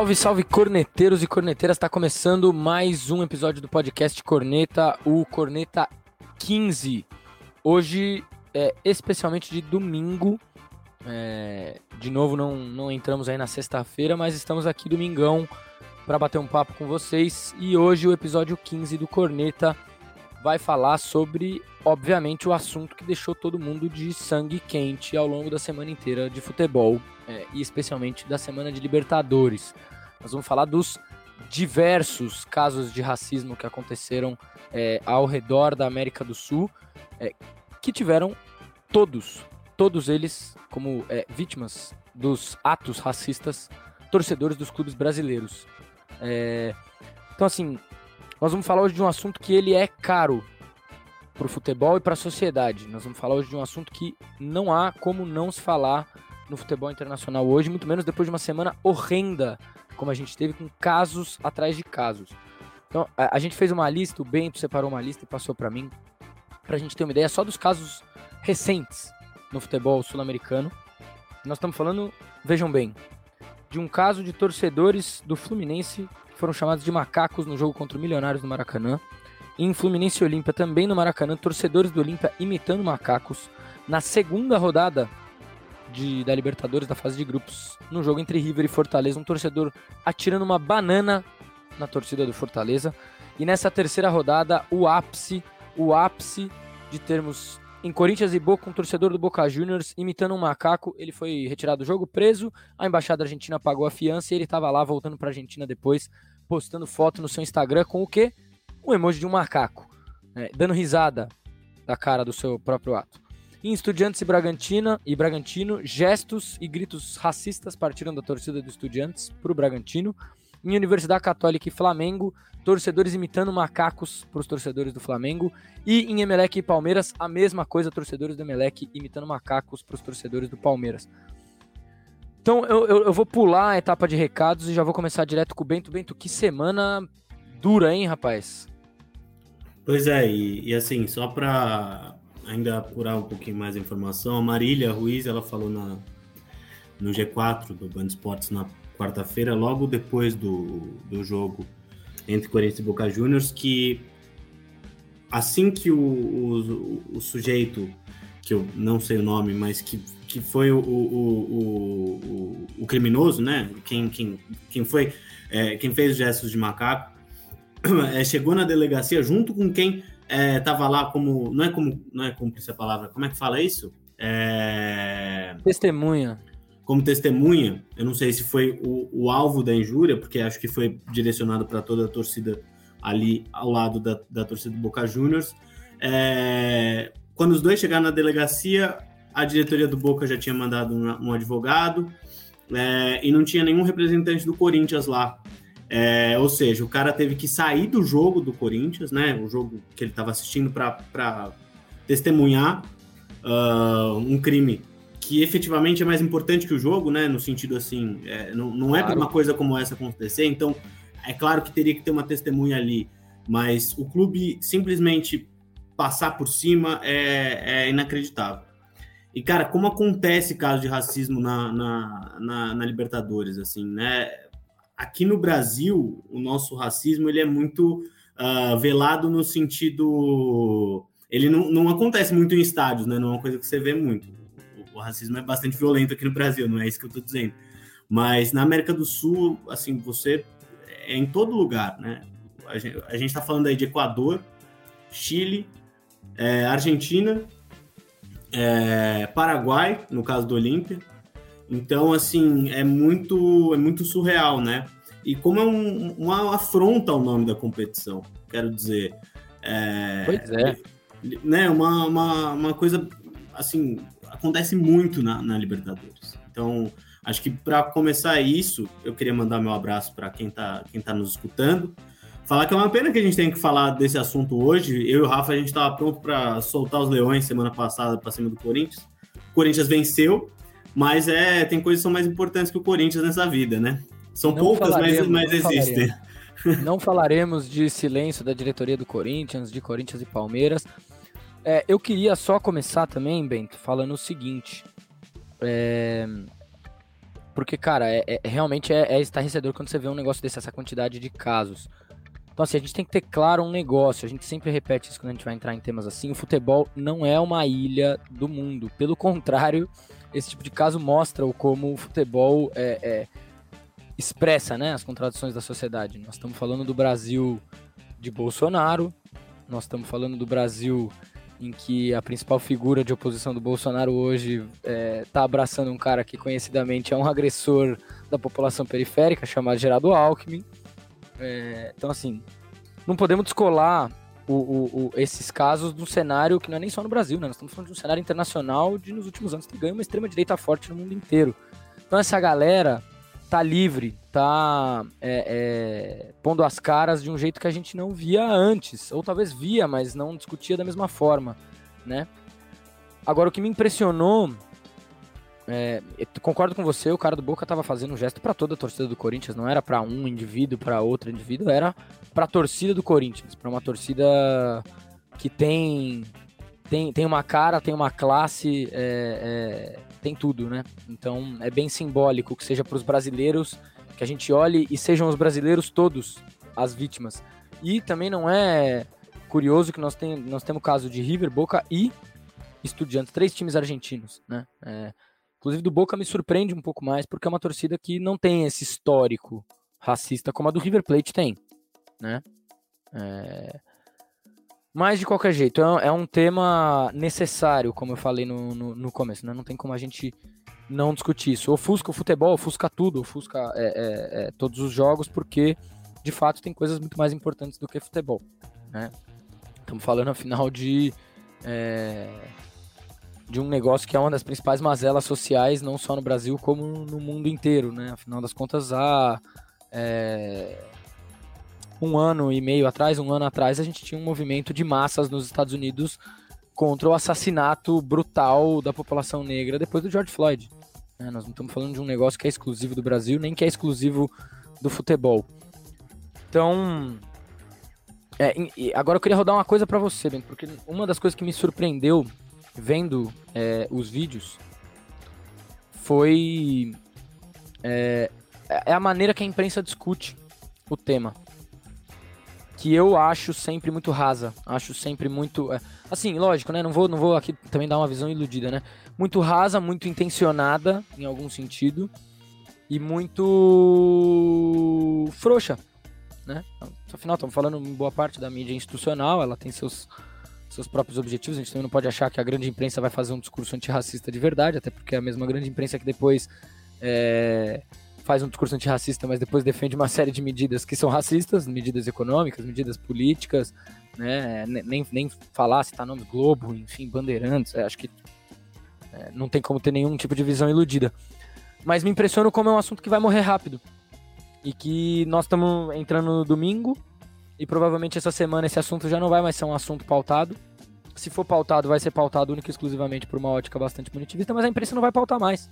Salve, salve, corneteiros e corneteiras! Está começando mais um episódio do podcast Corneta, o Corneta 15. Hoje, é, especialmente de domingo. É, de novo, não, não entramos aí na sexta-feira, mas estamos aqui domingão para bater um papo com vocês. E hoje o episódio 15 do Corneta vai falar sobre, obviamente, o assunto que deixou todo mundo de sangue quente ao longo da semana inteira de futebol é, e especialmente da semana de Libertadores. Nós vamos falar dos diversos casos de racismo que aconteceram é, ao redor da América do Sul, é, que tiveram todos, todos eles como é, vítimas dos atos racistas, torcedores dos clubes brasileiros. É, então, assim, nós vamos falar hoje de um assunto que ele é caro para o futebol e para a sociedade. Nós vamos falar hoje de um assunto que não há como não se falar no futebol internacional hoje, muito menos depois de uma semana horrenda, como a gente teve, com casos atrás de casos. Então, a, a gente fez uma lista, o Bento separou uma lista e passou para mim, para a gente ter uma ideia só dos casos recentes no futebol sul-americano. Nós estamos falando, vejam bem, de um caso de torcedores do Fluminense que foram chamados de macacos no jogo contra o Milionários no Maracanã. Em Fluminense e Olímpia, também no Maracanã, torcedores do Olímpia imitando macacos. Na segunda rodada de, da Libertadores, da fase de grupos, no jogo entre River e Fortaleza, um torcedor atirando uma banana na torcida do Fortaleza. E nessa terceira rodada, o ápice, o ápice de termos em Corinthians e Boca, um torcedor do Boca Juniors imitando um macaco. Ele foi retirado do jogo, preso. A embaixada argentina pagou a fiança e ele estava lá voltando para a Argentina depois, postando foto no seu Instagram com o quê? Um emoji de um macaco, né? dando risada da cara do seu próprio ato. Em Estudiantes e Bragantina e Bragantino, gestos e gritos racistas partiram da torcida do Estudiantes para o Bragantino. Em Universidade Católica e Flamengo, torcedores imitando macacos para os torcedores do Flamengo. E em Emelec e Palmeiras, a mesma coisa, torcedores do Emelec imitando macacos para os torcedores do Palmeiras. Então eu, eu, eu, vou pular a etapa de recados e já vou começar direto com o Bento. Bento, que semana dura, hein, rapaz? Pois é, e, e assim, só para ainda apurar um pouquinho mais a informação, a Marília Ruiz, ela falou na, no G4 do Band Esportes na quarta-feira, logo depois do, do jogo entre Corinthians e Boca Juniors, que assim que o, o, o, sujeito, que eu não sei o nome, mas que, que foi o, o, o, criminoso, né? Quem, quem, quem foi, é, quem fez os gestos de macaco, é, chegou na delegacia junto com quem estava é, lá como. Não é como. Não é cúmplice a palavra. Como é que fala isso? É... Testemunha. Como testemunha, eu não sei se foi o, o alvo da injúria, porque acho que foi direcionado para toda a torcida ali ao lado da, da torcida do Boca Juniors. É... Quando os dois chegaram na delegacia, a diretoria do Boca já tinha mandado um, um advogado é, e não tinha nenhum representante do Corinthians lá. É, ou seja, o cara teve que sair do jogo do Corinthians, né? O jogo que ele estava assistindo para testemunhar uh, um crime que efetivamente é mais importante que o jogo, né? No sentido assim, é, não, não é claro. para uma coisa como essa acontecer. Então, é claro que teria que ter uma testemunha ali, mas o clube simplesmente passar por cima é, é inacreditável. E, cara, como acontece caso de racismo na, na, na, na Libertadores, assim, né? Aqui no Brasil, o nosso racismo ele é muito uh, velado no sentido. Ele não, não acontece muito em estádios, né? Não é uma coisa que você vê muito. O, o racismo é bastante violento aqui no Brasil, não é isso que eu estou dizendo. Mas na América do Sul, assim, você é em todo lugar, né? A gente está falando aí de Equador, Chile, é, Argentina, é, Paraguai, no caso do Olímpia, então, assim, é muito, é muito surreal, né? E como é um, uma afronta ao nome da competição, quero dizer. É, pois é. Né, uma, uma, uma coisa, assim, acontece muito na, na Libertadores. Então, acho que para começar isso, eu queria mandar meu abraço para quem está quem tá nos escutando. Falar que é uma pena que a gente tenha que falar desse assunto hoje. Eu e o Rafa, a gente estava pronto para soltar os leões semana passada para cima do Corinthians. O Corinthians venceu, mas é, tem coisas que são mais importantes que o Corinthians nessa vida, né? São não poucas, mas, mas existem. Falaremos. Não falaremos de silêncio da diretoria do Corinthians, de Corinthians e Palmeiras. É, eu queria só começar também, Bento, falando o seguinte. É, Porque, cara, é, é realmente é, é estarrecedor quando você vê um negócio desse, essa quantidade de casos. Então, assim, a gente tem que ter claro um negócio. A gente sempre repete isso quando a gente vai entrar em temas assim. O futebol não é uma ilha do mundo. Pelo contrário, esse tipo de caso mostra o como o futebol é, é, expressa né, as contradições da sociedade. Nós estamos falando do Brasil de Bolsonaro, nós estamos falando do Brasil em que a principal figura de oposição do Bolsonaro hoje está é, tá abraçando um cara que conhecidamente é um agressor da população periférica, chamado Geraldo Alckmin. É, então, assim, não podemos descolar o, o, o, esses casos do cenário que não é nem só no Brasil, né? Nós estamos falando de um cenário internacional de nos últimos anos ter ganho uma extrema-direita forte no mundo inteiro. Então, essa galera tá livre, tá é, é, pondo as caras de um jeito que a gente não via antes, ou talvez via, mas não discutia da mesma forma, né? Agora, o que me impressionou, é, concordo com você, o cara do Boca tava fazendo um gesto para toda a torcida do Corinthians, não era para um indivíduo, para outro indivíduo, era para a torcida do Corinthians, para uma torcida que tem tem, tem uma cara, tem uma classe, é, é, tem tudo, né? Então é bem simbólico que seja para os brasileiros, que a gente olhe e sejam os brasileiros todos as vítimas. E também não é curioso que nós, tem, nós temos o caso de River, Boca e Estudiantes, três times argentinos, né? É, inclusive do Boca me surpreende um pouco mais, porque é uma torcida que não tem esse histórico racista como a do River Plate tem, né? É, mas de qualquer jeito, é, é um tema necessário, como eu falei no, no, no, começo, né? Não tem como a gente não discutir isso. Ofusca o futebol, ofusca tudo, ofusca é, é, é, todos os jogos, porque de fato tem coisas muito mais importantes do que futebol, né? Estamos falando afinal de é, de um negócio que é uma das principais mazelas sociais, não só no Brasil como no mundo inteiro, né? Afinal das contas, a é, um ano e meio atrás, um ano atrás, a gente tinha um movimento de massas nos Estados Unidos contra o assassinato brutal da população negra depois do George Floyd. É, nós não estamos falando de um negócio que é exclusivo do Brasil, nem que é exclusivo do futebol. Então, é, agora eu queria rodar uma coisa para você, porque uma das coisas que me surpreendeu vendo é, os vídeos foi é, é a maneira que a imprensa discute o tema que eu acho sempre muito rasa. Acho sempre muito. É, assim, lógico, né? Não vou, não vou aqui também dar uma visão iludida, né? Muito rasa, muito intencionada, em algum sentido. E muito frouxa, né? Afinal, estamos falando em boa parte da mídia institucional, ela tem seus, seus próprios objetivos. A gente também não pode achar que a grande imprensa vai fazer um discurso antirracista de verdade, até porque é a mesma grande imprensa que depois é, faz um discurso antirracista, mas depois defende uma série de medidas que são racistas, medidas econômicas, medidas políticas, né? Nem, nem falar, citar nomes Globo, enfim, Bandeirantes, acho que é, não tem como ter nenhum tipo de visão iludida. Mas me impressiona como é um assunto que vai morrer rápido. E que nós estamos entrando no domingo, e provavelmente essa semana esse assunto já não vai mais ser um assunto pautado. Se for pautado, vai ser pautado única e exclusivamente por uma ótica bastante punitivista, mas a imprensa não vai pautar mais.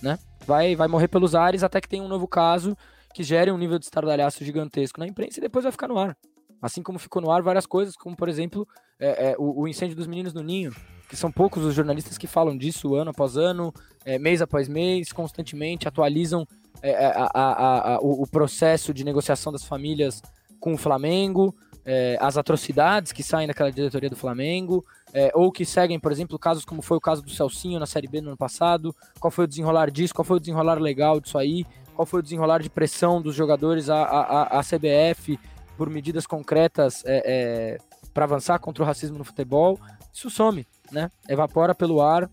Né? vai, vai morrer pelos ares até que tenha um novo caso que gere um nível de estardalhaço gigantesco na imprensa e depois vai ficar no ar. Assim como ficou no ar várias coisas, como por exemplo é, é, o, o, incêndio dos meninos no Ninho, que são poucos os jornalistas que falam disso ano após ano, é, mês após mês, constantemente atualizam é, é, a, a, a, o, o, processo de negociação das famílias com o Flamengo, é, as atrocidades que saem daquela diretoria do Flamengo, é, ou que seguem, por exemplo, casos como foi o caso do Celcinho na Série B no ano passado, qual foi o desenrolar disso, qual foi o desenrolar legal disso aí, qual foi o desenrolar de pressão dos jogadores à, à, à CBF por medidas concretas é, é, para avançar contra o racismo no futebol, isso some, né? Evapora pelo ar,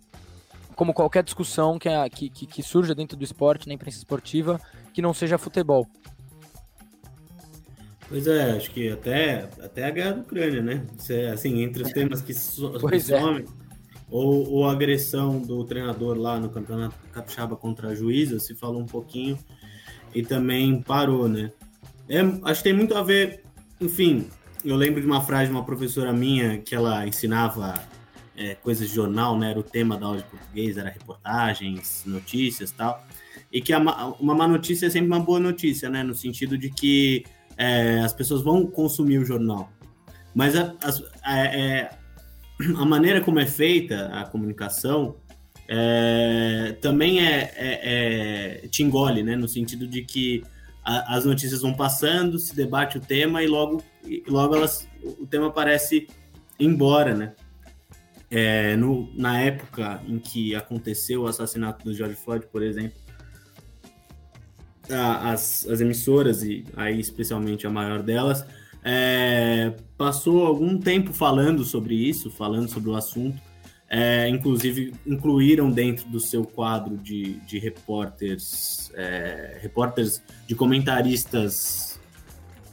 como qualquer discussão que, que, que surja dentro do esporte, na imprensa esportiva, que não seja futebol. Pois é, acho que até, até a guerra da Ucrânia, né? É, assim, entre os temas que, so, que é. somem, ou, ou, a agressão do treinador lá no Campeonato Capixaba contra a juíza, se falou um pouquinho e também parou, né? É, acho que tem muito a ver, enfim, eu lembro de uma frase de uma professora minha que ela ensinava é, coisas de jornal, né? Era o tema da aula de português, era reportagens, notícias tal. E que a, uma má notícia é sempre uma boa notícia, né? No sentido de que é, as pessoas vão consumir o jornal. Mas a, a, a, é, a, maneira como é feita a comunicação é, também é, é, é, te engole, né? No sentido de que a, as notícias vão passando, se debate o tema e logo, logo elas, o tema parece embora, né? É, no, na época em que aconteceu o assassinato do George Floyd, por exemplo, a, as, as emissoras, e aí especialmente a maior delas, é, passou algum tempo falando sobre isso, falando sobre o assunto, é, inclusive incluíram dentro do seu quadro de, de repórteres, é, repórteres de comentaristas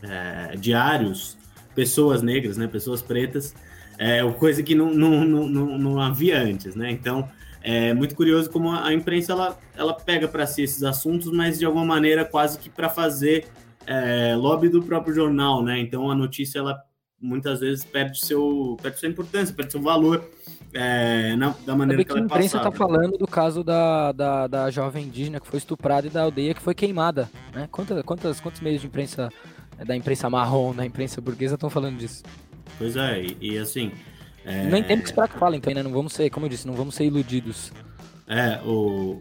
é, diários, pessoas negras, né, pessoas pretas, é coisa que não, não, não, não havia antes, né? Então é muito curioso como a imprensa ela, ela pega para si esses assuntos, mas de alguma maneira quase que para fazer é, lobby do próprio jornal, né? Então a notícia ela muitas vezes perde seu perde sua importância, perde seu valor é, na, da maneira que, que a imprensa está falando do caso da, da, da, jovem indígena que foi estuprada e da aldeia que foi queimada. Né? Quantas, quantas, quantos meios de imprensa, é, da imprensa marrom, da imprensa burguesa, estão falando disso? Pois é, e, e assim. É... Nem tem que esperar que falem também, né? Não vamos ser, como eu disse, não vamos ser iludidos. É, o.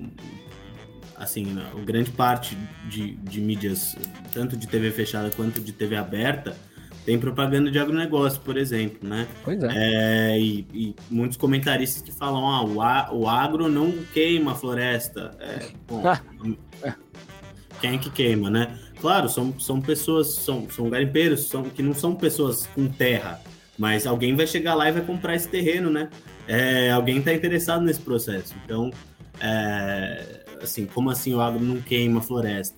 Assim, o grande parte de, de mídias, tanto de TV fechada quanto de TV aberta, tem propaganda de agronegócio, por exemplo, né? Pois é. é e, e, muitos comentaristas que falam, ah, o, a, o agro não queima a floresta. É, bom, quem é que queima, né? Claro, são, são pessoas, são, são garimpeiros, são, que não são pessoas com terra, mas alguém vai chegar lá e vai comprar esse terreno, né? É, alguém está interessado nesse processo. Então, é, assim, como assim o agro não queima a floresta?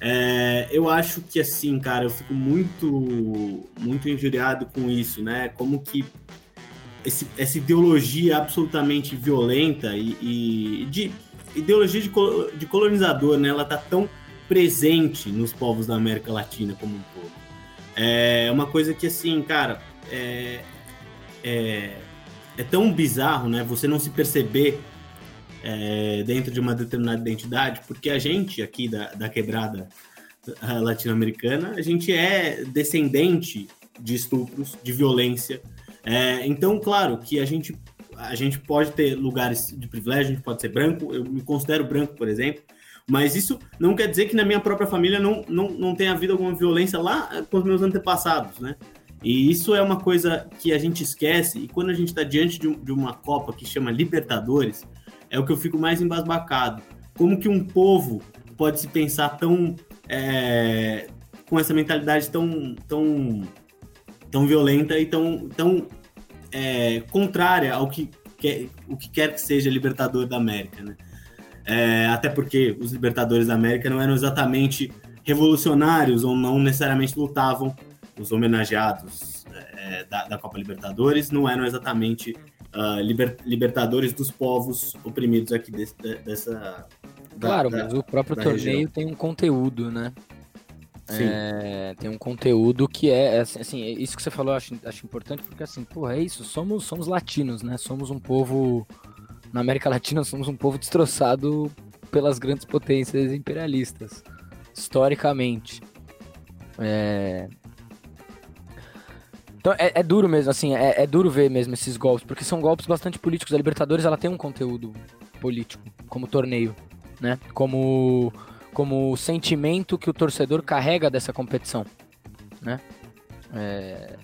É, eu acho que assim, cara, eu fico muito, muito injuriado com isso, né? Como que esse, essa ideologia absolutamente violenta e, e de ideologia de, de, colonizador, né? Ela tá tão presente nos povos da América Latina como um todo. É uma coisa que assim, cara, é, é, é tão bizarro, né? Você não se perceber é, dentro de uma determinada identidade, porque a gente aqui da, da quebrada latino-americana, a gente é descendente de estupros, de violência. É, então, claro que a gente, a gente pode ter lugares de privilégio, a gente pode ser branco, eu me considero branco, por exemplo, mas isso não quer dizer que na minha própria família não, não, não tenha havido alguma violência lá com os meus antepassados, né? E isso é uma coisa que a gente esquece, e quando a gente está diante de, de uma Copa que chama Libertadores, é o que eu fico mais embasbacado. Como que um povo pode se pensar tão. É, com essa mentalidade tão, tão, tão violenta e tão, tão é, contrária ao que, quer, o que quer que seja Libertador da América, né? É, até porque os Libertadores da América não eram exatamente revolucionários ou não necessariamente lutavam. Os homenageados é, da, da Copa Libertadores não eram exatamente uh, liber, libertadores dos povos oprimidos aqui desse, dessa. Claro, da, mas o próprio torneio região. tem um conteúdo, né? É, tem um conteúdo que é, é assim, assim, isso que você falou eu acho, acho importante porque assim, porra, é isso, somos, somos latinos, né? Somos um povo na América Latina somos um povo destroçado pelas grandes potências imperialistas, historicamente. É, então é, é, duro mesmo, assim, é, é, duro ver mesmo esses golpes, porque são golpes bastante políticos. A Libertadores ela tem um conteúdo político, como torneio, né? Como, como sentimento que o torcedor carrega dessa competição, né? É...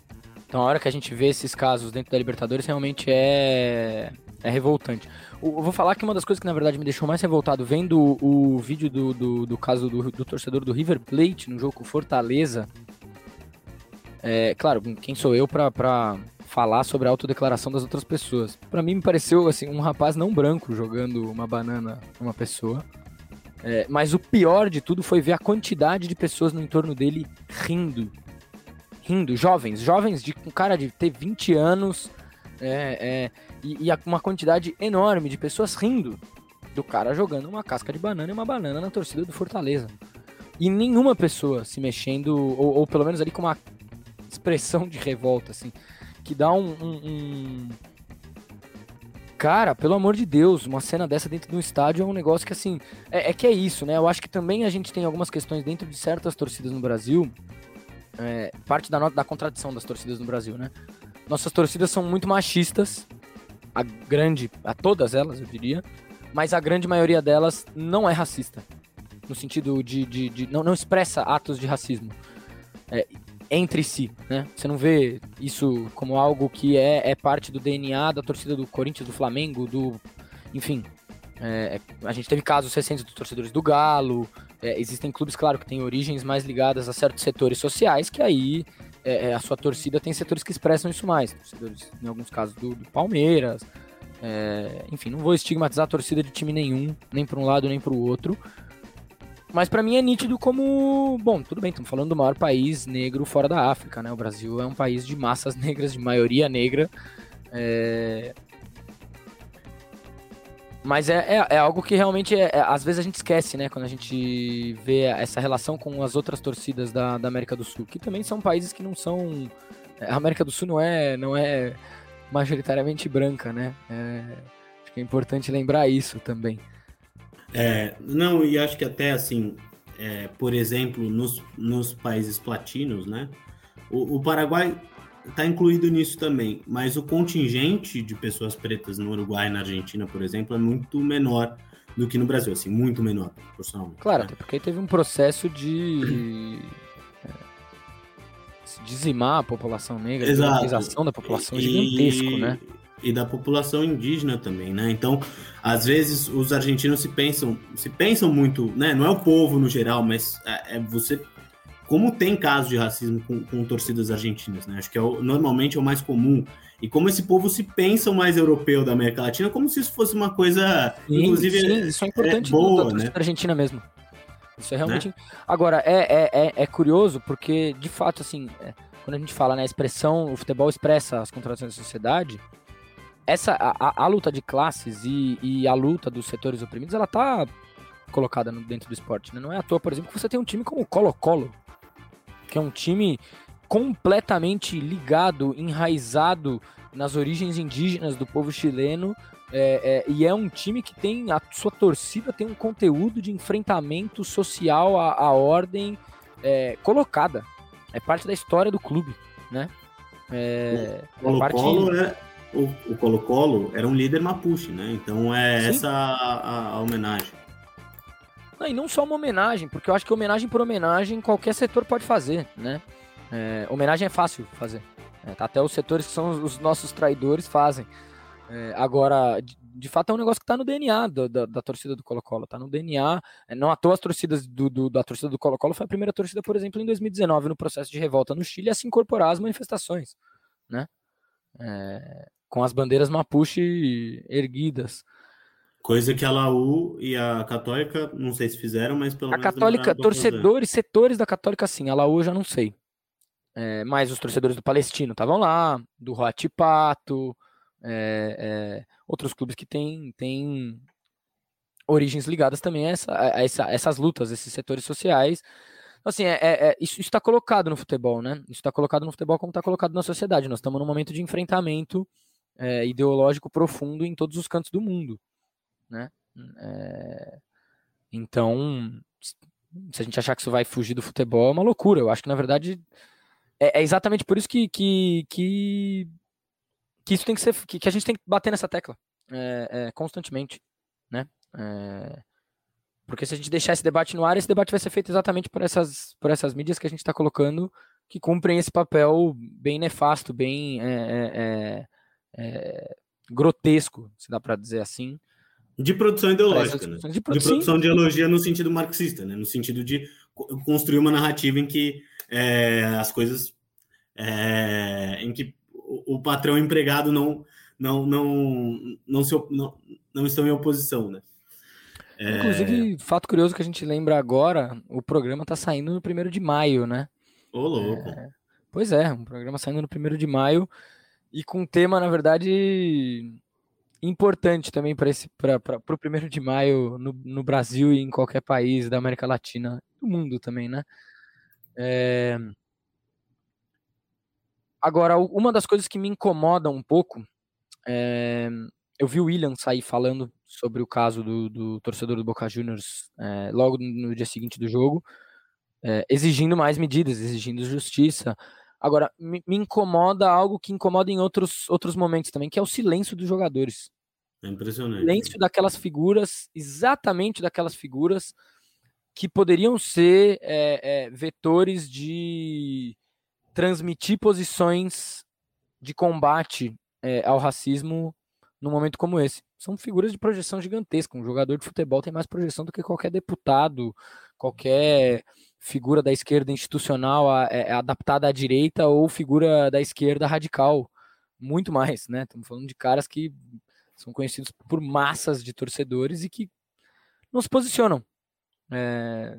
Então a hora que a gente vê esses casos dentro da Libertadores realmente é, é revoltante. Eu vou falar que uma das coisas que na verdade me deixou mais revoltado vendo o, vídeo do, do, do caso do, do torcedor do River Plate no jogo Fortaleza é, claro, quem sou eu para falar sobre a autodeclaração das outras pessoas? Para mim me pareceu assim um rapaz não branco jogando uma banana numa pessoa. É, mas o pior de tudo foi ver a quantidade de pessoas no entorno dele rindo. Rindo, jovens, jovens de um cara de ter 20 anos é, é, e, e uma quantidade enorme de pessoas rindo do cara jogando uma casca de banana e uma banana na torcida do Fortaleza. E nenhuma pessoa se mexendo, ou, ou pelo menos ali com uma expressão de revolta, assim, que dá um, um, um, Cara, pelo amor de Deus, uma cena dessa dentro de um estádio é um negócio que, assim, é, é, que é isso, né? Eu acho que também a gente tem algumas questões dentro de certas torcidas no Brasil, é, parte da, da contradição das torcidas no Brasil, né? Nossas torcidas são muito machistas, a grande, a todas elas, eu diria, mas a grande maioria delas não é racista. No sentido de. de, de não, não expressa atos de racismo. É, entre si, né? Você não vê isso como algo que é, é parte do DNA da torcida do Corinthians, do Flamengo, do. Enfim. É, a gente teve casos recentes dos torcedores do Galo. É, existem clubes, claro, que têm origens mais ligadas a certos setores sociais, que aí é, é a sua torcida tem setores que expressam isso mais. Torcedores, em alguns casos, do, do Palmeiras. É, enfim, não vou estigmatizar a torcida de time nenhum, nem para um lado nem para o outro. Mas para mim é nítido como, bom, tudo bem, estamos falando do maior país negro fora da África, né? O Brasil é um país de massas negras, de maioria negra. É... Mas é, é, é, algo que realmente, é, é, às vezes a gente esquece, né? Quando a gente vê essa relação com as outras torcidas da, da América do Sul, que também são países que não são... A América do Sul não é, não é majoritariamente branca, né? É, acho que é importante lembrar isso também. É, não, e acho que até assim, é, por exemplo, nos, nos países platinos, né? O, o Paraguai está incluído nisso também, mas o contingente de pessoas pretas no Uruguai e na Argentina, por exemplo, é muito menor do que no Brasil, assim, muito menor, proporcionalmente. Claro, né? até porque teve um processo de é, dizimar a população negra, a da população e, gigantesco, né? E da população indígena também, né? Então, às vezes os argentinos se pensam, se pensam muito, né? Não é o povo no geral, mas é, é você como tem casos de racismo com, com, torcidas argentinas, né? Acho que é o, normalmente é o mais comum. E como esse povo se pensa o mais europeu da América Latina, como se isso fosse uma coisa, sim, inclusive, sim, isso é importante é, boa, da né? Argentina mesmo. Isso é realmente. Né? Agora, é, é, é, é, curioso porque, de fato, assim, é, quando a gente fala na né, expressão, o futebol expressa as contradições da sociedade, essa a, a, luta de classes e, e, a luta dos setores oprimidos, ela tá colocada no, dentro do esporte. Né? Não é à toa, por exemplo, que você tem um time como o Colo-Colo, que é um time completamente ligado, enraizado nas origens indígenas do povo chileno, é, é, e é um time que tem, a sua torcida tem um conteúdo de enfrentamento social à, à ordem é, colocada. É parte da história do clube, né? É, o é parte... o Colo-Colo era um líder Mapuche, né? Então é Sim. essa a, a, homenagem. Não, e não só uma homenagem, porque eu acho que homenagem por homenagem qualquer setor pode fazer, né? É, homenagem é fácil fazer. É, até os setores que são os nossos traidores fazem. É, agora, de, de, fato, é um negócio que está no DNA da, da, da, torcida do Colo-Colo. Está no DNA. É, não à toa as torcidas do, do, da torcida do Colo-Colo foi a primeira torcida, por exemplo, em 2019, no processo de revolta no Chile, a se incorporar às manifestações. Né? É, com as bandeiras Mapuche erguidas. Coisa que a Laú e a Católica, não sei se fizeram, mas pelo a menos. A Católica, torcedores, setores da Católica, sim. A Laú já não sei. É, mas os torcedores do Palestino estavam lá, do Roatipato, é, é, outros clubes que têm, têm origens ligadas também a, essa, a essa, essas lutas, esses setores sociais. Então, assim, é, é, é isso está colocado no futebol, né? Isso está colocado no futebol como está colocado na sociedade. Nós estamos num momento de enfrentamento é, ideológico profundo em todos os cantos do mundo, né? É, então, se a gente achar que isso vai fugir do futebol, é uma loucura. Eu acho que, na verdade, é, é exatamente por isso que, que, que, que, isso tem que ser, que, que a gente tem que bater nessa tecla é, é, constantemente, né? É, porque se a gente deixar esse debate no ar, esse debate vai ser feito exatamente por essas, por essas mídias que a gente está colocando, que cumprem esse papel bem nefasto, bem é, é, grotesco, se dá para dizer assim. De produção ideológica, né? De, produ de produção de ideologia no sentido marxista, né? No sentido de construir uma narrativa em que é, as coisas é, em que o, o, patrão empregado não não não não, se, não, não estão em oposição, né? É... Inclusive, fato curioso que a gente lembra agora, o programa está saindo no primeiro de maio, né? Ô, louco. É... Pois é, um programa saindo no primeiro de maio e com um tema, na verdade, importante também para o primeiro de maio no, no, Brasil e em qualquer país da América Latina, do mundo também, né? É... Agora, uma das coisas que me incomoda um pouco, é... eu vi o William sair falando sobre o caso do, do torcedor do Boca Juniors é, logo no dia seguinte do jogo, é, exigindo mais medidas, exigindo justiça, Agora, me, me, incomoda algo que incomoda em outros, outros momentos também, que é o silêncio dos jogadores. É impressionante. O silêncio daquelas figuras, exatamente daquelas figuras que poderiam ser é, é, vetores de transmitir posições de combate é, ao racismo num momento como esse. São figuras de projeção gigantesca. Um jogador de futebol tem mais projeção do que qualquer deputado, qualquer figura da esquerda institucional é, adaptada à direita ou figura da esquerda radical. Muito mais, né? Estamos falando de caras que são conhecidos por massas de torcedores e que não se posicionam é,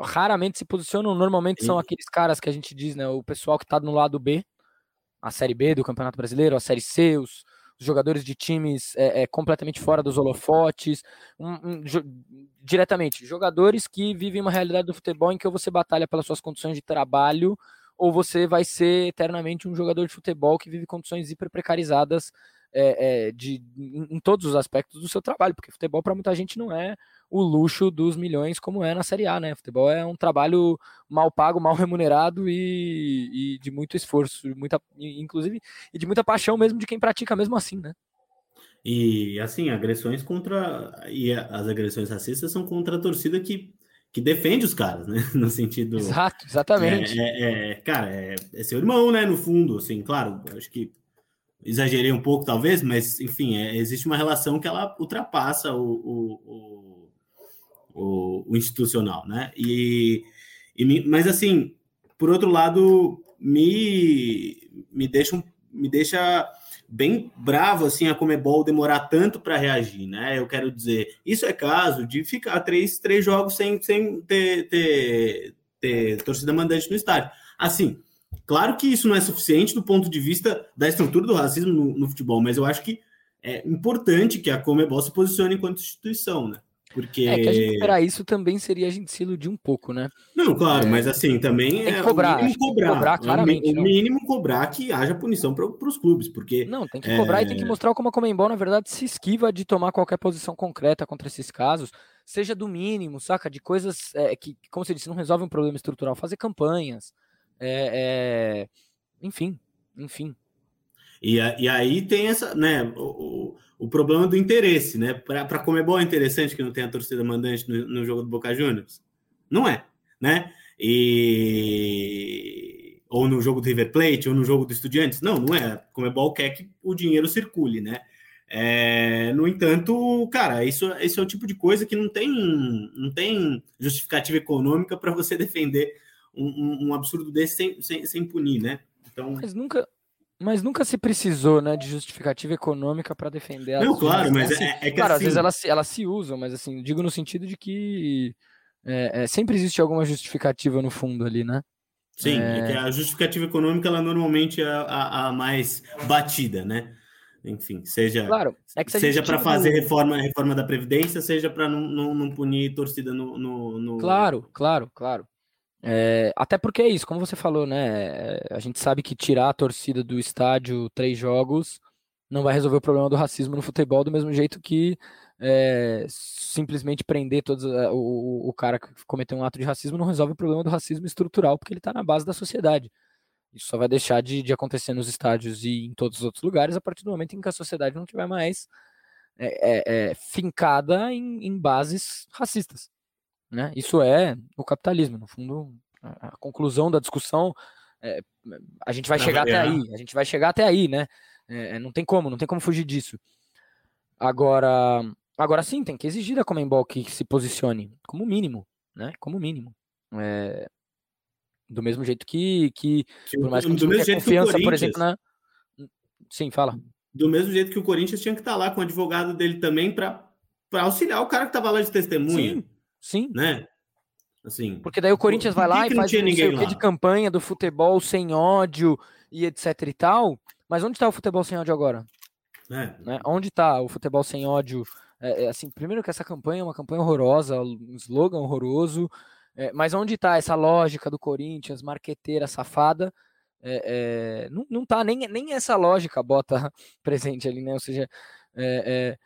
raramente se posicionam, normalmente são aqueles caras que a gente diz, né? O pessoal que tá no lado B, a Série B do Campeonato Brasileiro, a Série C, os jogadores de times é, é, completamente fora dos holofotes, um, um, jo, diretamente, jogadores que vivem uma realidade do futebol em que ou você batalha pelas suas condições de trabalho, ou você vai ser eternamente um jogador de futebol que vive condições hiper precarizadas é, é, de, em, em, todos os aspectos do seu trabalho, porque futebol para muita gente não é o luxo dos milhões como é na Série A, né? Futebol é um trabalho mal pago, mal remunerado e, e de muito esforço, muita, inclusive, e de muita paixão mesmo de quem pratica mesmo assim, né? E assim, agressões contra. E as agressões racistas são contra a torcida que, que defende os caras, né? No sentido. Exato, exatamente. É, é, é cara, é, é, seu irmão, né? No fundo, assim, claro, acho que exagerei um pouco, talvez, mas enfim, é, existe uma relação que ela ultrapassa o, o o, o institucional, né? E, e mas assim, por outro lado, me me deixa me deixa bem bravo assim a Comebol demorar tanto para reagir, né? Eu quero dizer, isso é caso de ficar três, três jogos sem, sem ter, ter, ter torcida mandante no estádio. Assim, claro que isso não é suficiente do ponto de vista da estrutura do racismo no, no futebol, mas eu acho que é importante que a Comebol se posicione enquanto instituição, né? Porque... É que a gente esperar isso também seria a gente se iludir um pouco, né? Não, claro, é... mas assim, também tem que é cobrar, o mínimo cobrar, cobrar claramente. O mínimo cobrar que haja punição para os clubes, porque... Não, tem que cobrar é... e tem que mostrar como a Comembol, na verdade, se esquiva de tomar qualquer posição concreta contra esses casos, seja do mínimo, saca? De coisas é, que, como você disse, não resolve um problema estrutural, fazer campanhas, é, é, enfim, enfim. E, e aí tem essa, né, o, problema do interesse, né? Para Comebol é interessante que não tenha torcida mandante no, no, jogo do Boca Juniors? Não é, né? E... Ou no jogo do River Plate, ou no jogo do Estudiantes? Não, não é. Comebol quer que o dinheiro circule, né? É, no entanto, cara, isso, isso é o tipo de coisa que não tem, não tem justificativa econômica para você defender um, um, um, absurdo desse sem, sem, sem punir, né? Então... Mas nunca, mas nunca se precisou, né, de justificativa econômica para defender Não, claro, mas assim, é, é, que Claro, assim... às vezes elas, elas se usam, mas assim, digo no sentido de que é, é, sempre existe alguma justificativa no fundo ali, né? Sim, é... que a justificativa econômica, ela normalmente é a, a mais batida, né? Enfim, seja, claro, é se seja para fazer reforma, reforma da Previdência, seja para não, não, não, punir torcida no, no, no... Claro, claro, claro. É, até porque é isso, como você falou, né? A gente sabe que tirar a torcida do estádio três jogos não vai resolver o problema do racismo no futebol, do mesmo jeito que é, simplesmente prender todos, é, o, o cara que cometeu um ato de racismo não resolve o problema do racismo estrutural, porque ele está na base da sociedade. Isso só vai deixar de, de, acontecer nos estádios e em todos os outros lugares a partir do momento em que a sociedade não tiver mais é, é, é fincada em, em bases racistas. Né? Isso é o capitalismo, no fundo, a, a conclusão da discussão, é, a gente vai chegar até aí, a gente vai chegar até aí, né? É, é, não tem como, não tem como fugir disso. Agora, agora sim, tem que exigir da Comembol que se posicione, como mínimo, né? Como mínimo. É, do mesmo jeito que, que, que por mais que do mesmo confiança, por exemplo, na... Sim, fala. Do mesmo jeito que o Corinthians tinha que estar lá com o advogado dele também para auxiliar o cara que estava lá de testemunha. Sim, Sim. Né? Assim, Porque daí o Corinthians vai lá e faz um sei de campanha do futebol sem ódio e etc e tal. Mas onde está o futebol sem ódio agora? É. Né? Onde está o futebol sem ódio? É, é, assim, primeiro que essa campanha é uma campanha horrorosa, um slogan horroroso. É, mas onde está essa lógica do Corinthians, marqueteira, safada? É, é, não, não tá nem, nem essa lógica bota presente ali, né? Ou seja, é,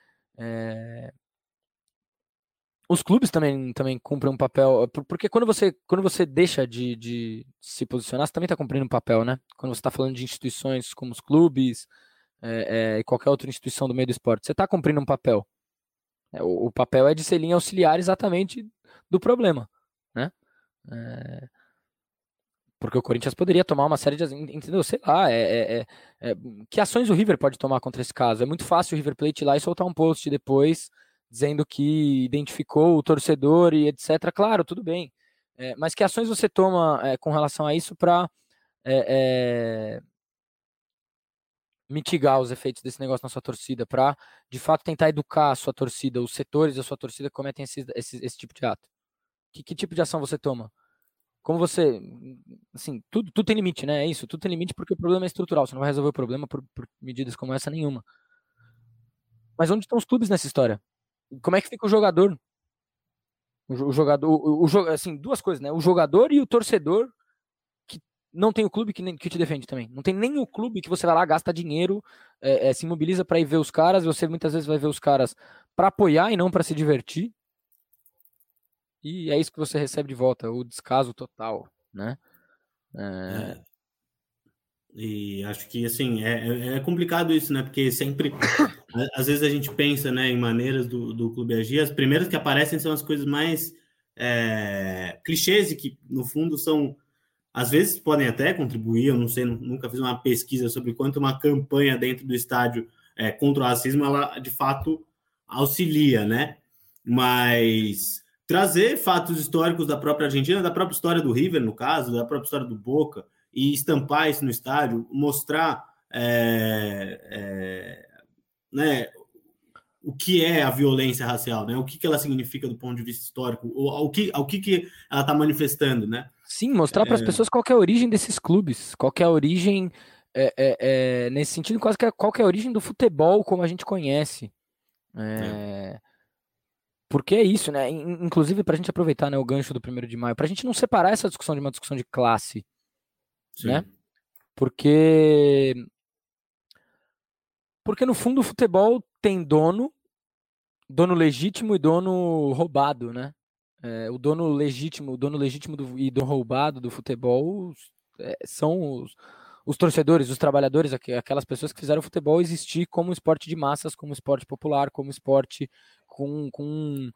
os clubes também, também cumprem um papel. Porque quando você, quando você deixa de, de se posicionar, você também está cumprindo um papel, né? Quando você está falando de instituições como os clubes é, é, e qualquer outra instituição do meio do esporte, você está cumprindo um papel. É, o, o, papel é de ser linha auxiliar exatamente do problema, né? É, porque o Corinthians poderia tomar uma série de. Entendeu? Sei lá. É, é, é, é, que ações o River pode tomar contra esse caso? É muito fácil o River Plate ir lá e soltar um post depois dizendo que identificou o torcedor e etc. Claro, tudo bem. É, mas que ações você toma é, com relação a isso para é, é, mitigar os efeitos desse negócio na sua torcida, para de fato tentar educar a sua torcida, os setores da sua torcida que cometem esse, esse, esse tipo de ato? Que, que, tipo de ação você toma? Como você. Assim, tudo, tudo tem limite, né? É isso, tudo tem limite porque o problema é estrutural. Você não vai resolver o problema por, por medidas como essa nenhuma. Mas onde estão os clubes nessa história? Como é que fica o jogador? O, jogador, o, o, assim, duas coisas, né? O jogador e o torcedor que não tem o clube que, que te defende também. Não tem nem o clube que você vai lá, gasta dinheiro, é, é, se mobiliza para ir ver os caras. Você muitas vezes vai ver os caras para apoiar e não para se divertir. E é isso que você recebe de volta, o descaso total, né? É... E acho que assim é, é, é complicado isso, né? Porque sempre, às vezes a gente pensa, né, em maneiras do, do clube agir. As primeiras que aparecem são as coisas mais é, clichês e que no fundo são, às vezes podem até contribuir. Eu não sei, nunca fiz uma pesquisa sobre quanto uma campanha dentro do estádio é, contra o racismo ela de fato auxilia, né? Mas trazer fatos históricos da própria Argentina, da própria história do River, no caso, da própria história do Boca e estampar isso no estádio, mostrar é, é, né, o que é a violência racial, né? O que, que ela significa do ponto de vista histórico, ou ao que, ao que, que ela está manifestando, né? Sim, mostrar para as é... pessoas qual é a origem desses clubes, qual é a origem, é, é, é, nesse sentido, quase que qual é a origem do futebol como a gente conhece. Porque é isso, né? Inclusive, para a gente aproveitar né, o gancho do primeiro de maio, para a gente não separar essa discussão de uma discussão de classe, Sim. né? Porque porque no fundo o futebol tem dono, dono legítimo e dono roubado, né? É, o dono legítimo, o dono legítimo do, e do roubado do futebol é, são os, os, torcedores, os trabalhadores, aquelas pessoas que fizeram o futebol existir como esporte de massas, como esporte popular, como esporte com, com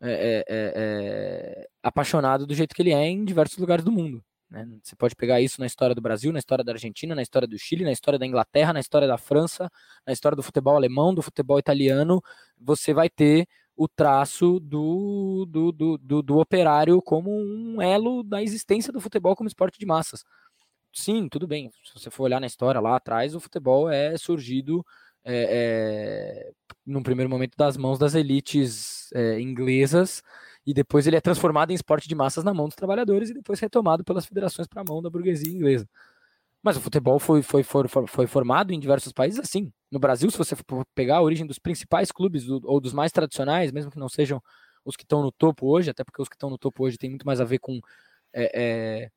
é, é, é, é apaixonado do jeito que ele é em diversos lugares do mundo. Né? Você pode pegar isso na história do Brasil, na história da Argentina, na história do Chile, na história da Inglaterra, na história da França, na história do futebol alemão, do futebol italiano. Você vai ter o traço do, do, do, do, do operário como um elo da existência do futebol como esporte de massas. Sim, tudo bem. Se você for olhar na história lá atrás, o futebol é surgido é, é, num primeiro momento das mãos das elites é, inglesas e depois ele é transformado em esporte de massas na mão dos trabalhadores e depois retomado pelas federações para a mão da burguesia inglesa. Mas o futebol foi, foi, foi, foi, formado em diversos países assim. No Brasil, se você for pegar a origem dos principais clubes do, ou dos mais tradicionais, mesmo que não sejam os que estão no topo hoje, até porque os que estão no topo hoje tem muito mais a ver com é, é,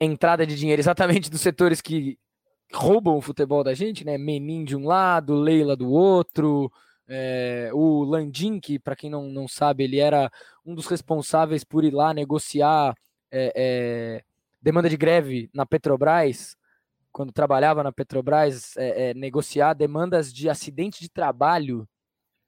entrada de dinheiro exatamente dos setores que roubam o futebol da gente, né? Menin de um lado, Leila do outro, é, o Landim, que para quem não, não sabe, ele era um dos responsáveis por ir lá negociar é, é, demanda de greve na Petrobras, quando trabalhava na Petrobras, negociar demandas de acidente de trabalho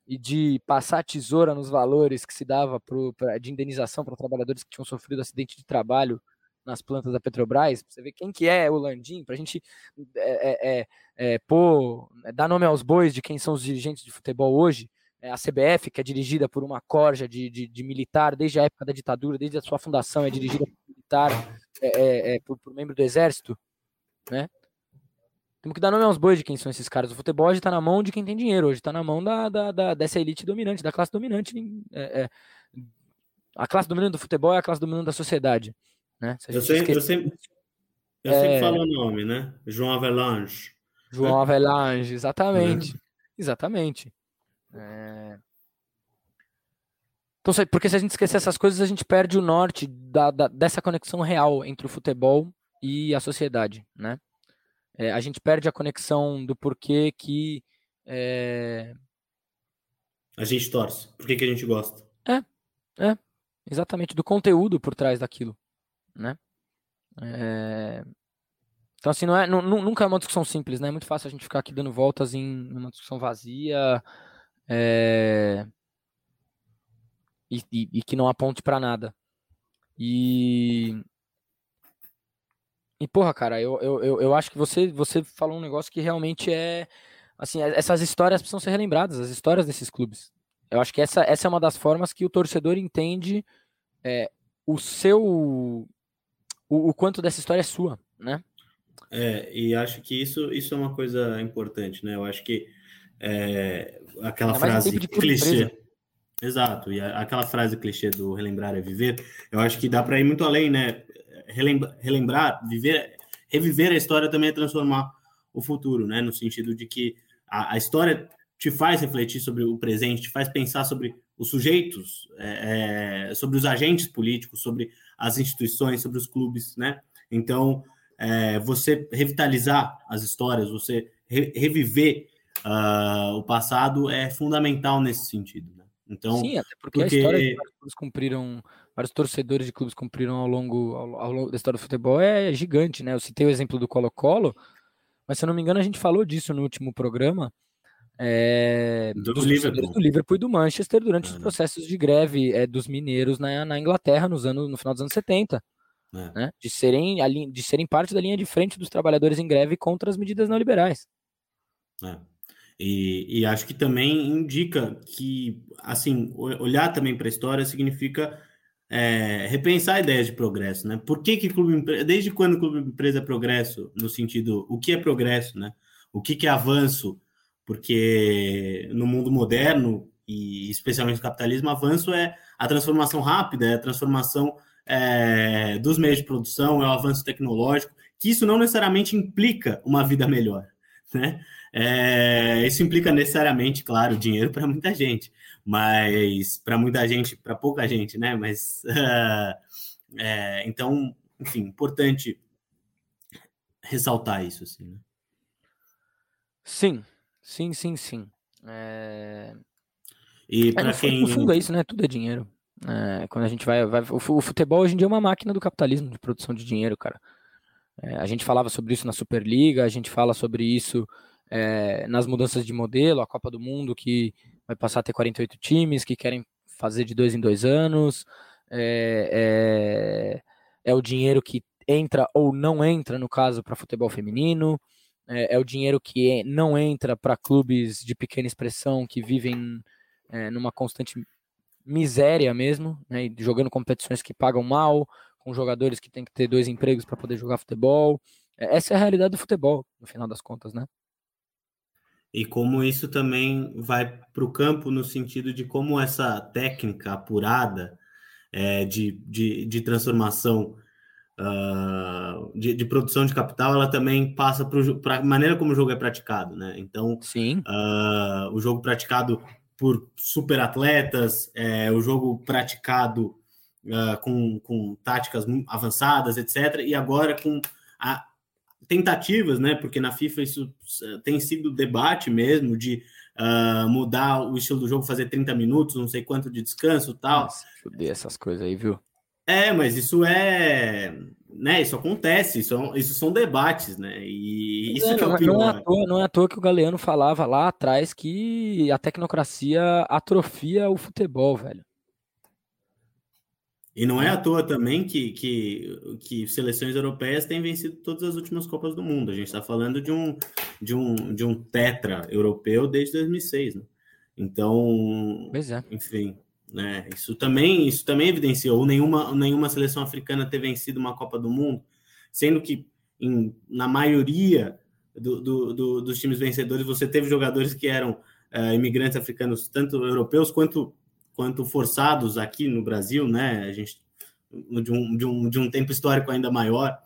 e de passar tesoura nos valores que se dava pro, pra, de indenização para trabalhadores que tinham sofrido acidente de trabalho nas plantas da Petrobras, você ver quem que é o Landim, para a gente é, é, é, dar nome aos bois de quem são os dirigentes de futebol hoje, é a CBF, que é dirigida por uma corja de, de, de, militar desde a época da ditadura, desde a sua fundação, é dirigida por militar, é, é, por, por, membro do exército, né? Temos que dar nome aos bois de quem são esses caras. O futebol hoje está na mão de quem tem dinheiro, hoje está na mão da, da, da, dessa elite dominante, da classe dominante. a classe dominante do futebol é a classe dominante da sociedade. Né? Eu, sei, eu, sempre, eu é... sempre falo o nome, né? João Avelange. João Avelange, exatamente. É. Exatamente. É... Então, porque se a gente esquecer essas coisas, a gente perde o norte da, da, dessa conexão real entre o futebol e a sociedade, né? É, a gente perde a conexão do porquê que... É... A gente torce. Por que, que a gente gosta? É, é, exatamente, do conteúdo por trás daquilo, né? É... Então, assim, não é, nunca é uma discussão simples, né? É muito fácil a gente ficar aqui dando voltas em uma discussão vazia é... e, e, e que não aponte para nada. E e, porra, cara, eu, eu, eu, eu acho que você, você falou um negócio que realmente é. Assim, é, essas histórias precisam ser relembradas, as histórias desses clubes. Eu acho que essa, essa é uma das formas que o torcedor entende é, o seu. O, o quanto dessa história é sua, né? É, e acho que isso, isso é uma coisa importante, né? Eu acho que é, aquela frase clichê. Exato, e aquela frase clichê do relembrar é viver, eu acho que dá para ir muito além, né? relembrar, relembrar, viver, reviver a história também é transformar o futuro, né? No sentido de que a, a história te faz refletir sobre o presente, te faz pensar sobre os sujeitos, é, é, sobre os agentes políticos, sobre as instituições, sobre os clubes, né? Então, é, você revitalizar as histórias, você re reviver uh, o passado é fundamental nesse sentido. Né? Então, Sim, até porque, porque... a história que os cumpriram vários torcedores de clubes cumpriram ao longo, ao, ao, longo da história do futebol é gigante, né? Eu citei o exemplo do Colo-Colo, mas se eu não me engano a gente falou disso no último programa, é, do, dos Liverpool. do Liverpool e do Manchester durante é, os processos de greve é, dos mineiros na, na Inglaterra nos anos, no final dos anos 70. É. Né? De, serem, de serem parte da linha de frente dos trabalhadores em greve contra as medidas neoliberais. É. E, e, acho que também indica que, assim, olhar também para a história significa é, repensar ideias de progresso, né? Por que que clube desde quando o clube empresa é progresso no sentido o que é progresso, né? O que que é avanço? Porque no mundo moderno e especialmente no capitalismo, avanço é a transformação rápida, é a transformação é, dos meios de produção, é o avanço tecnológico, que isso não necessariamente implica uma vida melhor, né? É, isso implica necessariamente, claro, dinheiro para muita gente, mas para muita gente, para pouca gente, né? Mas é, então, enfim, importante ressaltar isso, assim. Né? Sim, sim, sim, sim. É... E é, para quem no fundo é isso, né? Tudo é dinheiro. É, quando a gente vai, vai, o futebol hoje em dia é uma máquina do capitalismo de produção de dinheiro, cara. É, a gente falava sobre isso na Superliga, a gente fala sobre isso é, nas mudanças de modelo, a Copa do Mundo que vai passar a ter 48 times que querem fazer de dois em dois anos. É, é, é o dinheiro que entra ou não entra, no caso, para futebol feminino. É, é, o dinheiro que não entra para clubes de pequena expressão que vivem é, numa constante miséria mesmo, né, jogando competições que pagam mal, com jogadores que têm que ter dois empregos para poder jogar futebol. É, essa é a realidade do futebol, no final das contas, né? e como isso também vai para o campo no sentido de como essa técnica apurada é, de, de, de, transformação uh, de, de, produção de capital, ela também passa para a maneira como o jogo é praticado, né? Então, Sim. Uh, o jogo praticado por super atletas, é, o jogo praticado uh, com, com táticas avançadas, etc. E agora com a, tentativas, né? Porque na FIFA isso eh, tem sido debate mesmo de uh, mudar o estilo do jogo, fazer 30 minutos, não sei quanto de descanso tal. Nossa, essas coisas aí, viu? É, mas isso é. Né, isso acontece, isso, isso são debates, né? E isso é, que é o pior. Não é, à toa, não é à toa que o Galeano falava lá atrás que a tecnocracia atrofia o futebol, velho. E não é à toa também que, que, que seleções europeias têm vencido todas as últimas Copas do Mundo. A gente está falando de um, de, um, de um tetra europeu desde 2006. Né? Então, é. enfim, né? isso, também, isso também evidenciou nenhuma, nenhuma seleção africana ter vencido uma Copa do Mundo, sendo que em, na maioria do, do, do, dos times vencedores você teve jogadores que eram uh, imigrantes africanos, tanto europeus quanto quanto forçados aqui no Brasil, né? A gente de um, de um, de um tempo histórico ainda maior.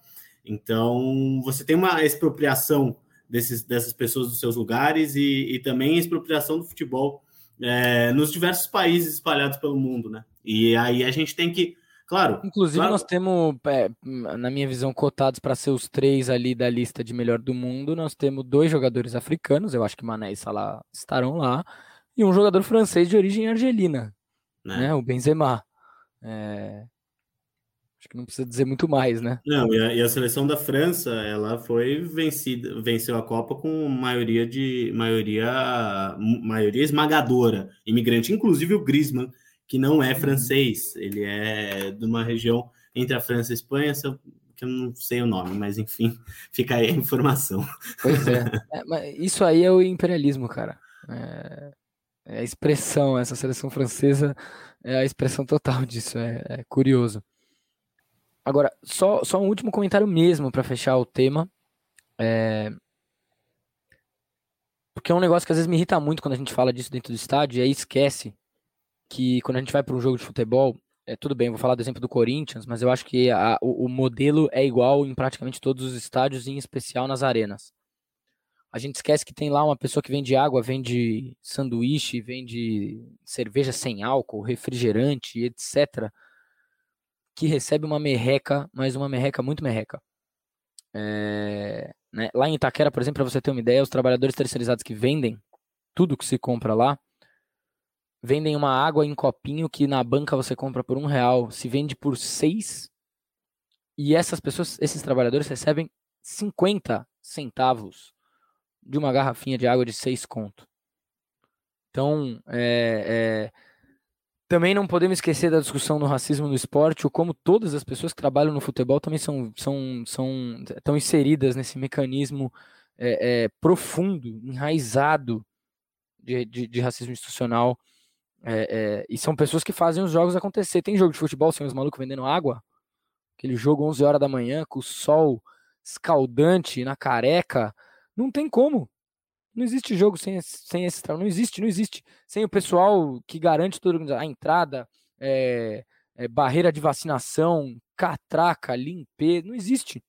Então, você tem uma expropriação desses, dessas pessoas dos seus lugares e, e também expropriação do futebol é, nos diversos países espalhados pelo mundo, né? E aí a gente tem que, claro. Inclusive, claro, nós temos, é, na minha visão, cotados para ser os três ali da lista de melhor do mundo. Nós temos dois jogadores africanos, eu acho que Mané e Salah estarão lá, e um jogador francês de origem argelina, né? né? O Benzema. É... Acho que não precisa dizer muito mais, né? Não, e a, e a, seleção da França, ela foi vencida, venceu a Copa com maioria de maioria maioria esmagadora, imigrante, inclusive o Griezmann, que não é uhum. francês, ele é de uma região entre a França e a Espanha, que eu não sei o nome, mas enfim, fica aí a informação. Pois é. é isso aí é o imperialismo, cara. É, é, a expressão, essa seleção francesa é a expressão total disso, é, é curioso. Agora, só, só um último comentário mesmo para fechar o tema. É... Porque é um negócio que às vezes me irrita muito quando a gente fala disso dentro do estádio e aí esquece que quando a gente vai para um jogo de futebol, é, tudo bem, vou falar do exemplo do Corinthians, mas eu acho que a, o, o, modelo é igual em praticamente todos os estádios, em especial nas arenas. A gente esquece que tem lá uma pessoa que vende água, vende sanduíche, vende cerveja sem álcool, refrigerante, etc., que recebe uma merreca, mas uma merreca muito merreca. É, né? Lá em Itaquera, por exemplo, para você ter uma ideia, os trabalhadores terceirizados que vendem tudo que se compra lá, vendem uma água em copinho que na banca você compra por um real, se vende por seis. E essas pessoas, esses trabalhadores recebem 50 centavos de uma garrafinha de água de seis conto. Então, é, é, também não podemos esquecer da discussão do racismo no esporte, ou como todas as pessoas que trabalham no futebol também são, são, são estão inseridas nesse mecanismo é, é profundo, enraizado de, de, de racismo institucional é, é, e são pessoas que fazem os jogos acontecer. Tem jogo de futebol sem os malucos vendendo água? Aquele jogo 11 horas da manhã com o sol escaldante na careca. Não tem como. Não existe jogo sem, sem esse Não existe, não existe. Sem o pessoal que garante tudo, a entrada, é, é, barreira de vacinação, catraca, limpeza. Não existe.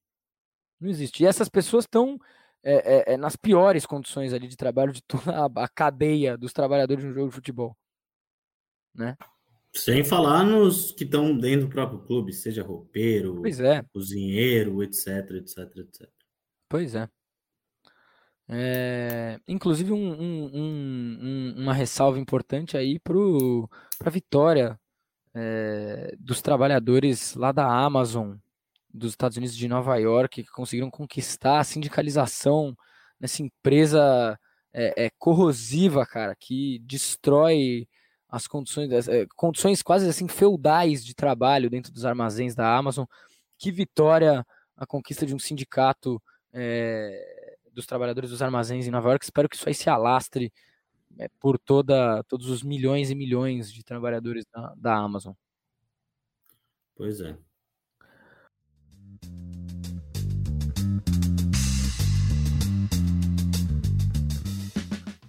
Não existe. E essas pessoas estão é, nas piores condições ali de trabalho de toda a, cadeia dos trabalhadores de um jogo de futebol né? Sem falar nos que estão dentro do próprio clube, seja roupeiro, cozinheiro, etc, etc, etc. Pois é. É inclusive um, um, um, uma ressalva importante aí para a vitória é, dos trabalhadores lá da Amazon dos Estados Unidos de Nova York que conseguiram conquistar a sindicalização nessa empresa é, é corrosiva, cara, que destrói as condições, é, condições quase assim feudais de trabalho dentro dos armazéns da Amazon. Que vitória a conquista de um sindicato é, dos trabalhadores dos armazéns em Nova York. Espero que isso aí se alastre é, por toda, todos os milhões e milhões de trabalhadores da, da Amazon. Pois é.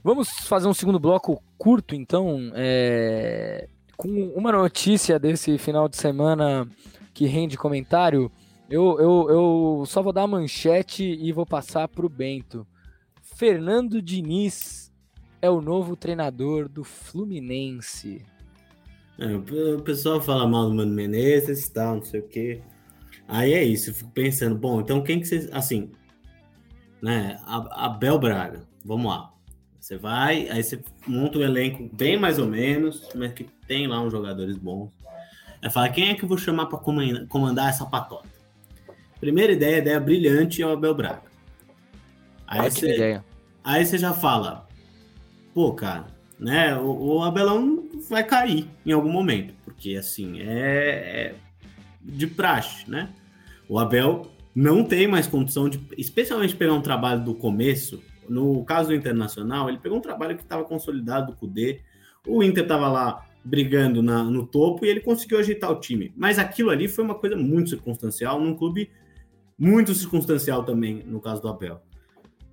Vamos fazer um segundo bloco curto, então, é... com uma notícia desse final de semana que rende comentário. Eu, eu, eu só vou dar a manchete e vou passar para o Bento. Fernando Diniz é o novo treinador do Fluminense. É, o pessoal fala mal do Mano Menezes e tal, não sei o quê. Aí é isso, eu fico pensando, bom, então quem que vocês. Assim, né? Abel Braga, vamos lá. Você vai, aí você monta um elenco bem mais ou menos, mas que tem lá uns jogadores bons. Aí fala, quem é que eu vou chamar para comandar essa patota? Primeira ideia, ideia brilhante é o Abel Braga. Aí você, ideia. aí você já fala, pô, cara, né? O, o, Abelão vai cair em algum momento, porque assim é, é de praxe, né? O Abel não tem mais condição de, especialmente pegar um trabalho do começo no caso do Internacional, ele pegou um trabalho que estava consolidado do Cudê. O Inter estava lá brigando na, no topo e ele conseguiu agitar o time. Mas aquilo ali foi uma coisa muito circunstancial, num clube muito circunstancial também, no caso do Abel.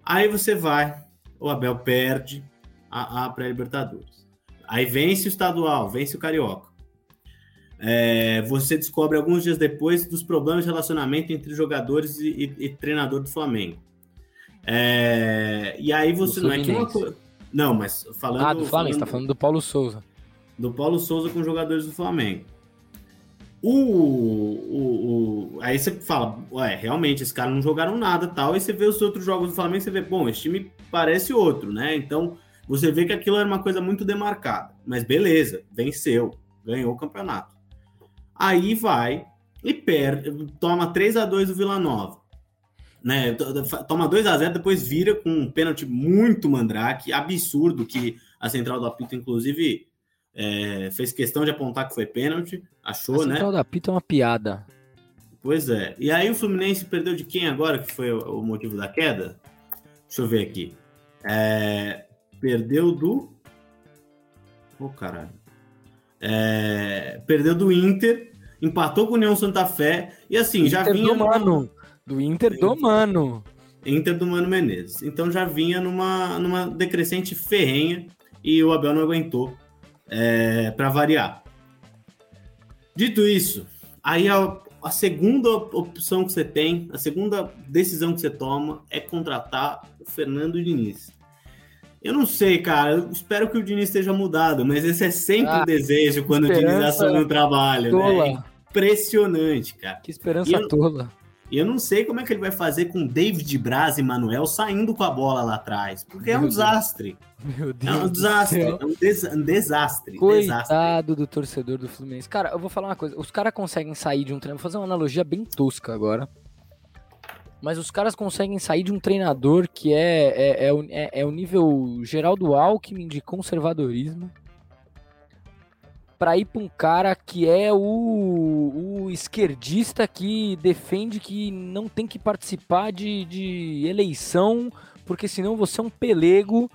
Aí você vai, o Abel perde a, a pré-Libertadores. Aí vence o estadual, vence o Carioca. É, você descobre alguns dias depois dos problemas de relacionamento entre jogadores e, e, e treinador do Flamengo. É, e aí você não é que uma coisa. Não, mas falando. Ah, do Flamengo, você tá falando do Paulo Souza. Do Paulo Souza com jogadores do Flamengo. O, o, o, aí você fala, ué, realmente, esses caras não jogaram nada tal. Aí você vê os outros jogos do Flamengo, você vê, bom, esse time parece outro, né? Então você vê que aquilo era uma coisa muito demarcada. Mas beleza, venceu. ganhou o campeonato. Aí vai e perde, toma 3 a 2 do Vila Nova. Né, toma 2 a 0 depois vira com um pênalti muito mandrake, absurdo que a central do apito, inclusive, é, fez questão de apontar que foi pênalti, achou, a né? A central do apito é uma piada. Pois é. E aí o Fluminense perdeu de quem agora, que foi o, motivo da queda? Deixa eu ver aqui. É, perdeu do. Ô, oh, caralho. É, perdeu do Inter, empatou com o União Santa Fé e assim, Inter já vinha. Do Mano. Do Inter do Mano. Inter do Mano Menezes. Então já vinha numa, numa decrescente ferrenha e o Abel não aguentou é, para variar. Dito isso, aí a, a segunda opção que você tem, a segunda decisão que você toma é contratar o Fernando Diniz. Eu não sei, cara. Eu espero que o Diniz esteja mudado, mas esse é sempre ah, um desejo quando o Diniz assume um trabalho, né? tola. né? Impressionante, cara. Que esperança eu, tola. E eu não sei como é que ele vai fazer com David Braz e Manuel saindo com a bola lá atrás, porque Meu é um Deus. desastre. Meu Deus. É um desastre. É um, des um desastre. Coitado desastre. do torcedor do Fluminense. Cara, eu vou falar uma coisa. Os caras conseguem sair de um treino. Vou fazer uma analogia bem tosca agora. Mas os caras conseguem sair de um treinador que é, é, é, é, é o nível geral do Alckmin de conservadorismo para ir para um cara que é o, o, esquerdista que defende que não tem que participar de, de eleição, porque senão você é um pelego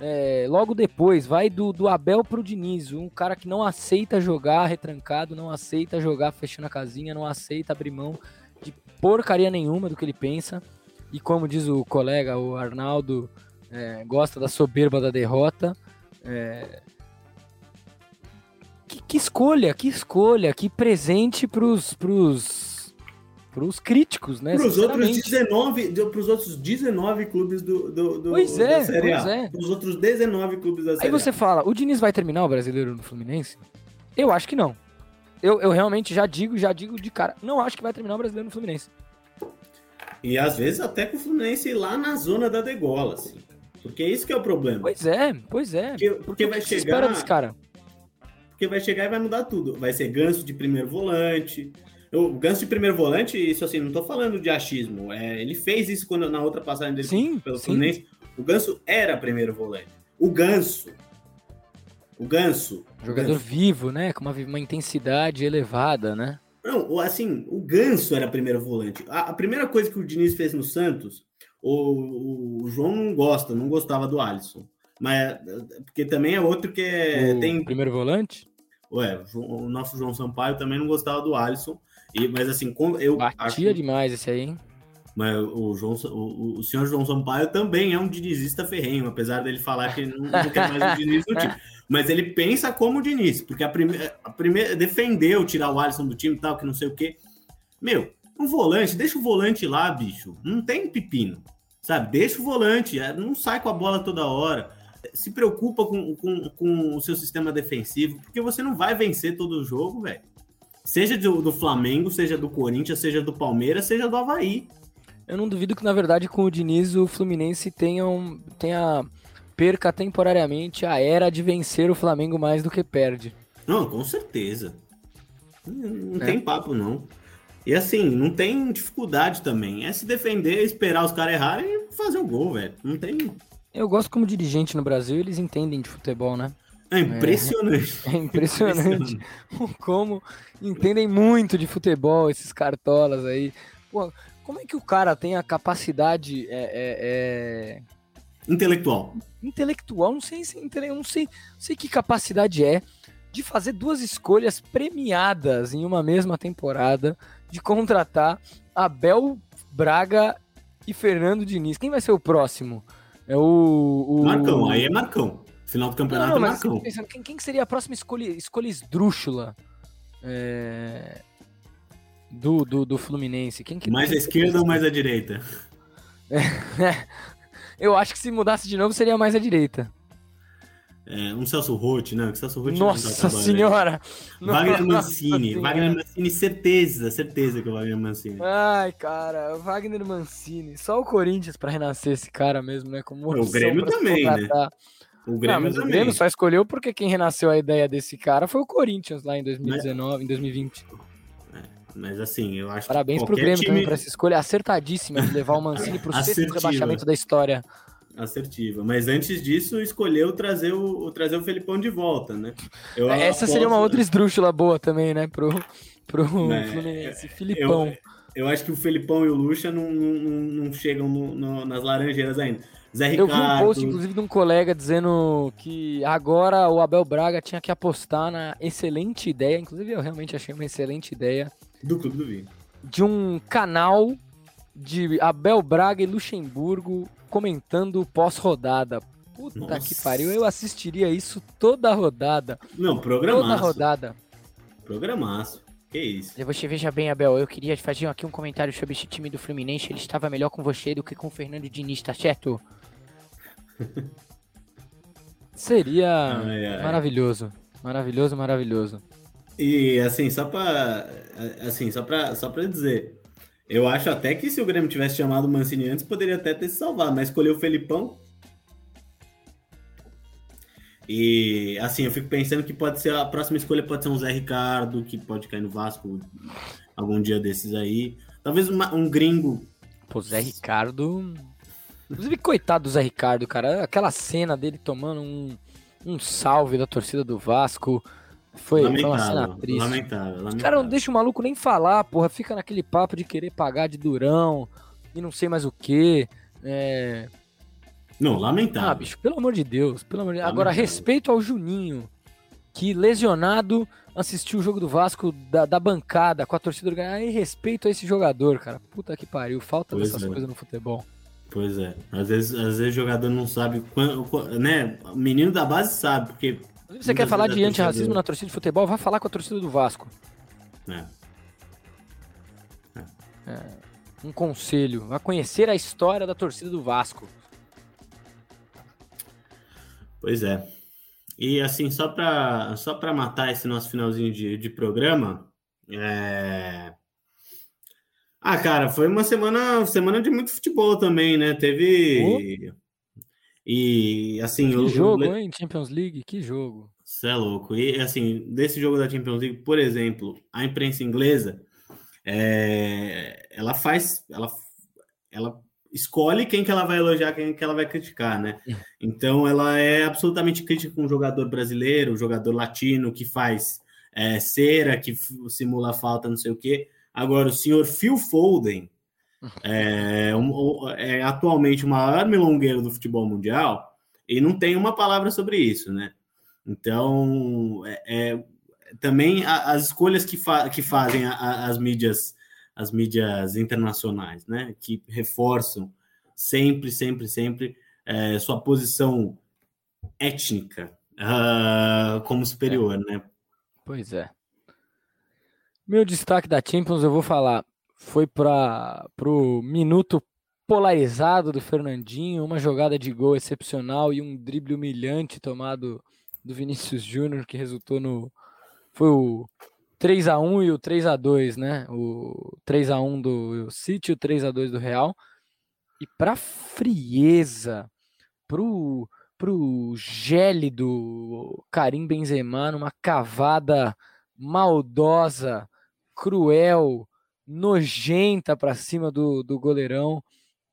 é, logo depois, vai do, do Abel pro Diniz, um cara que não aceita jogar retrancado, não aceita jogar fechando a casinha, não aceita abrir mão de porcaria nenhuma do que ele pensa. E como diz o colega, o Arnaldo, é, gosta da soberba da derrota. É... Que, que, escolha, que escolha, que presente pros, pros para os críticos, né? Para os outros 19, para os outros 19 clubes do, do, do pois é, da Série pois A. É. Para os outros 19 clubes da Série Aí você fala, o Diniz vai terminar o brasileiro no Fluminense? Eu acho que não. Eu, eu realmente já digo, já digo de cara, não acho que vai terminar o brasileiro no Fluminense. E às vezes até com o Fluminense lá na zona da degola, assim. Porque é isso que é o problema. Pois é, pois é. Porque, porque vai chegar. espera desse cara? Porque vai chegar e vai mudar tudo. Vai ser ganso de primeiro volante, o Ganso de primeiro volante, isso assim, não tô falando de achismo. É, ele fez isso quando, na outra passagem dele sim, pelo sim. Fluminense. O Ganso era primeiro volante. O Ganso. O Ganso. Jogador o Ganso. vivo, né? Com uma, uma intensidade elevada, né? Não, assim, o Ganso era primeiro volante. A, a primeira coisa que o Diniz fez no Santos, o, o, João não gosta, não gostava do Alisson. Mas porque também é outro que é, tem. Primeiro volante? Ué, o nosso João Sampaio também não gostava do Alisson. E, mas assim, como eu. Batia acho, demais esse aí, hein? Mas o, João, o, o senhor João Sampaio também é um dinizista ferrenho, apesar dele falar que não, não quer mais o Diniz no time. Mas ele pensa como o Diniz, porque a primeira, a primeira defendeu tirar o Alisson do time e tal, que não sei o quê. Meu, um volante, deixa o volante lá, bicho. Não tem pepino. Sabe? Deixa o volante, é, não sai com a bola toda hora. Se preocupa com, com, com o seu sistema defensivo, porque você não vai vencer todo o jogo, velho. Seja do, do Flamengo, seja do Corinthians, seja do Palmeiras, seja do Havaí. Eu não duvido que, na verdade, com o Diniz, o Fluminense tenha, um, tenha perca temporariamente a era de vencer o Flamengo mais do que perde. Não, com certeza. Não é. tem papo, não. E assim, não tem dificuldade também. É se defender, esperar os caras errarem e fazer o gol, velho. Não tem. Eu gosto como dirigente no Brasil, eles entendem de futebol, né? É impressionante. É, é impressionante, como entendem muito de futebol esses cartolas aí. Pô, como é que o cara tem a capacidade é, é, é... intelectual? Intelectual, não sei se não sei, não sei que capacidade é de fazer duas escolhas premiadas em uma mesma temporada de contratar Abel Braga e Fernando Diniz. Quem vai ser o próximo? É o, o... Marcão, aí é Marcão. Final do campeonato não, não, mas pensando, quem, quem, seria a próxima escolha, escolha esdrúxula é... do, do, do Fluminense? Quem que, mais à esquerda ou mais à direita? É, eu acho que se mudasse de novo seria mais à direita. É, um Celso Roth, né? Celso Roth Nossa senhora! Wagner Mancini. Wagner Mancini, certeza, certeza que é o Wagner Mancini. Ai, cara, Wagner Mancini. Só o Corinthians para renascer esse cara mesmo, né? Como o Grêmio também, né? O Grêmio, não, o Grêmio só escolheu porque quem renasceu a ideia desse cara foi o Corinthians lá em 2019, mas... em 2020. É, mas assim, eu acho Parabéns que pro Grêmio time... também por essa escolha acertadíssima de levar o Mancini pro sexto rebaixamento da história. Assertiva. Mas antes disso, escolheu trazer o, trazer o Felipão de volta, né? Eu essa aposto... seria uma outra esdrúxula boa também, né? Pro, pro é, Fluminense. Filipão. Eu, eu, acho que o Felipão e o Lucha não, não, não chegam no, no, nas laranjeiras ainda. Zé Ricardo. Eu vi um post, inclusive, de um colega dizendo que agora o Abel Braga tinha que apostar na excelente ideia, inclusive eu realmente achei uma excelente ideia. Do Clube do Vinho. De um canal de Abel Braga e Luxemburgo comentando pós-rodada. Puta Nossa. que pariu, eu assistiria isso toda a rodada. Não, programaço. Toda a rodada. Programaço. Que isso. Você veja bem, Abel, eu queria fazer aqui um comentário sobre esse time do Fluminense. Ele estava melhor com você do que com o Fernando Diniz, tá certo? Seria ai, ai. maravilhoso. Maravilhoso, maravilhoso. E assim, só para assim, só para só para dizer, eu acho até que se o Grêmio tivesse chamado o Mancini antes, poderia até ter se salvado, mas escolheu o Felipão. E assim, eu fico pensando que pode ser a próxima escolha pode ser um Zé Ricardo, que pode cair no Vasco algum dia desses aí. Talvez uma, um gringo. Pô, Zé Ricardo. Inclusive, coitado do Zé Ricardo, cara. Aquela cena dele tomando um, um salve da torcida do Vasco. Foi, lamentável, foi uma cena triste. Lamentável, lamentável. Os caras não deixam o maluco nem falar, porra. Fica naquele papo de querer pagar de durão e não sei mais o que. É... Não, lamentável. Ah, bicho, pelo amor de Deus. Pelo amor de... Agora, respeito ao Juninho, que lesionado assistiu o jogo do Vasco da, da bancada com a torcida organizada. E respeito a esse jogador, cara. Puta que pariu. Falta pois dessas é. coisas no futebol. Pois é. Às vezes, às vezes o jogador não sabe. Quando, né? O menino da base sabe, porque você quer falar de antirracismo na torcida de futebol? Vá falar com a torcida do Vasco. É. É. É. Um conselho. Vá conhecer a história da torcida do Vasco. Pois é. E assim, só para só pra matar esse nosso finalzinho de, de programa. É... Ah, cara, foi uma semana, semana de muito futebol também, né? Teve. Oh. E assim. Que jogo, hein? Champions League, que jogo. Você é louco. E assim, desse jogo da Champions League, por exemplo, a imprensa inglesa, é, ela faz. Ela, ela escolhe quem que ela vai elogiar, quem que ela vai criticar, né? É. Então ela é absolutamente crítica com o jogador brasileiro, jogador latino que faz é, cera, que simula falta, não sei o quê. Agora, o senhor Phil Foden, é, um, é atualmente o maior milongueiro do futebol mundial e não tem uma palavra sobre isso, né? Então, é, é também a, as escolhas que, fa que fazem a, a, as mídias as mídias internacionais, né? Que reforçam sempre, sempre, sempre é, sua posição étnica uh, como superior, né? Pois é. Meu destaque da Champions, eu vou falar foi para o minuto polarizado do Fernandinho, uma jogada de gol excepcional e um drible humilhante tomado do Vinícius Júnior que resultou no foi o 3 a 1 e o 3 a 2, né? O 3 a 1 do City, o 3 a 2 do Real. E para frieza, pro pro gélido Karim Benzema numa cavada maldosa, cruel, nojenta para cima do, do goleirão.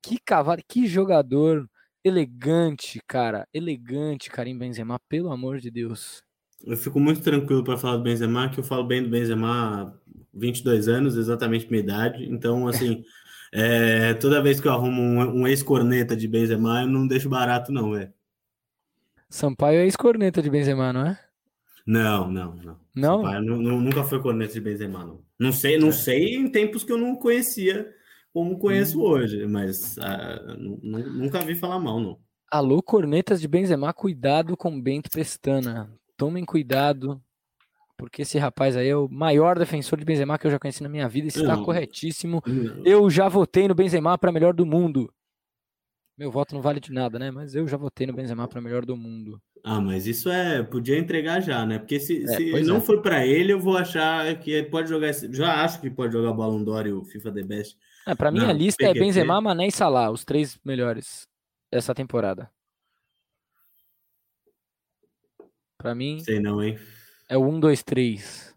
Que cavalo, que jogador elegante, cara. Elegante, Karim Benzema, pelo amor de Deus. Eu fico muito tranquilo para falar do Benzema, que eu falo bem do Benzema há 22 anos, exatamente minha idade. Então, assim, é, toda vez que eu arrumo um, um ex-corneta de Benzema, eu não deixo barato, não, velho. Sampaio é ex-corneta de Benzema, não é? Não, não, não. Não? Sampaio, nunca foi corneta de Benzema, não. Não sei, não é. sei em tempos que eu não conhecia como conheço hum. hoje, mas uh, nunca vi falar mal, não. Alô, cornetas de Benzema, cuidado com Bento Pestana. Tomem cuidado, porque esse rapaz aí é o maior defensor de Benzema que eu já conheci na minha vida. Está não. corretíssimo. Não. Eu já votei no Benzema para melhor do mundo. Meu voto não vale de nada, né? Mas eu já votei no Benzema para melhor do mundo. Ah, mas isso é. Podia entregar já, né? Porque se, é, se não é. for para ele, eu vou achar que ele pode jogar. Já acho que pode jogar Ballon d'Or e o FIFA The Best. É, para mim, a lista PQP. é Benzema, Mané e Salah, os três melhores dessa temporada. Pra mim, Sei não, hein? é o 1, 2, 3.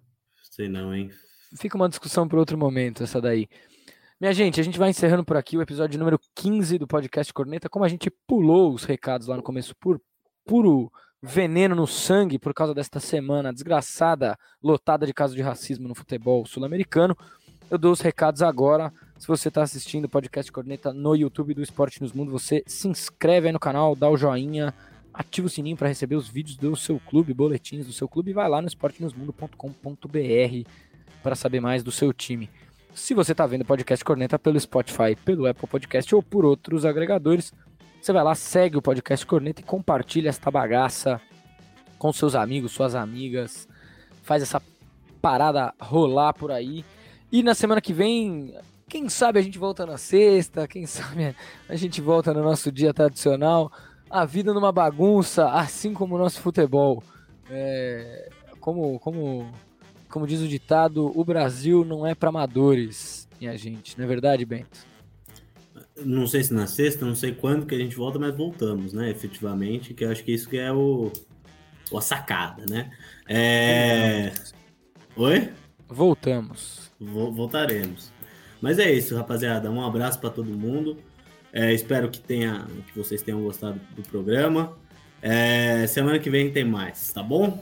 Sei não, hein? Fica uma discussão para outro momento, essa daí. Minha gente, a gente vai encerrando por aqui o episódio número 15 do podcast Corneta. Como a gente pulou os recados lá no começo por puro veneno no sangue por causa desta semana desgraçada, lotada de casos de racismo no futebol sul-americano, eu dou os recados agora. Se você está assistindo o podcast Corneta no YouTube do Esporte Nos Mundo, você se inscreve aí no canal, dá o joinha, ativa o sininho para receber os vídeos do seu clube, boletins do seu clube e vai lá no esportenosmundo.com.br para saber mais do seu time. Se você está vendo o podcast Corneta pelo Spotify, pelo Apple Podcast ou por outros agregadores, você vai lá, segue o podcast Corneta e compartilha esta bagaça com seus amigos, suas amigas. Faz essa parada rolar por aí. E na semana que vem, quem sabe a gente volta na sexta, quem sabe a gente volta no nosso dia tradicional. A vida numa bagunça, assim como o nosso futebol. É, como, como, como diz o ditado, o Brasil não é para amadores, minha gente. Não é verdade, Bento? Não sei se na sexta, não sei quando que a gente volta, mas voltamos, né? Efetivamente, que eu acho que isso que é o, o a sacada, né? É... Oi? Voltamos. Vo- Voltaremos. Mas é isso, rapaziada. Um abraço para todo mundo. É, espero que, tenha, que vocês tenham gostado do programa. É, semana que vem tem mais, tá bom?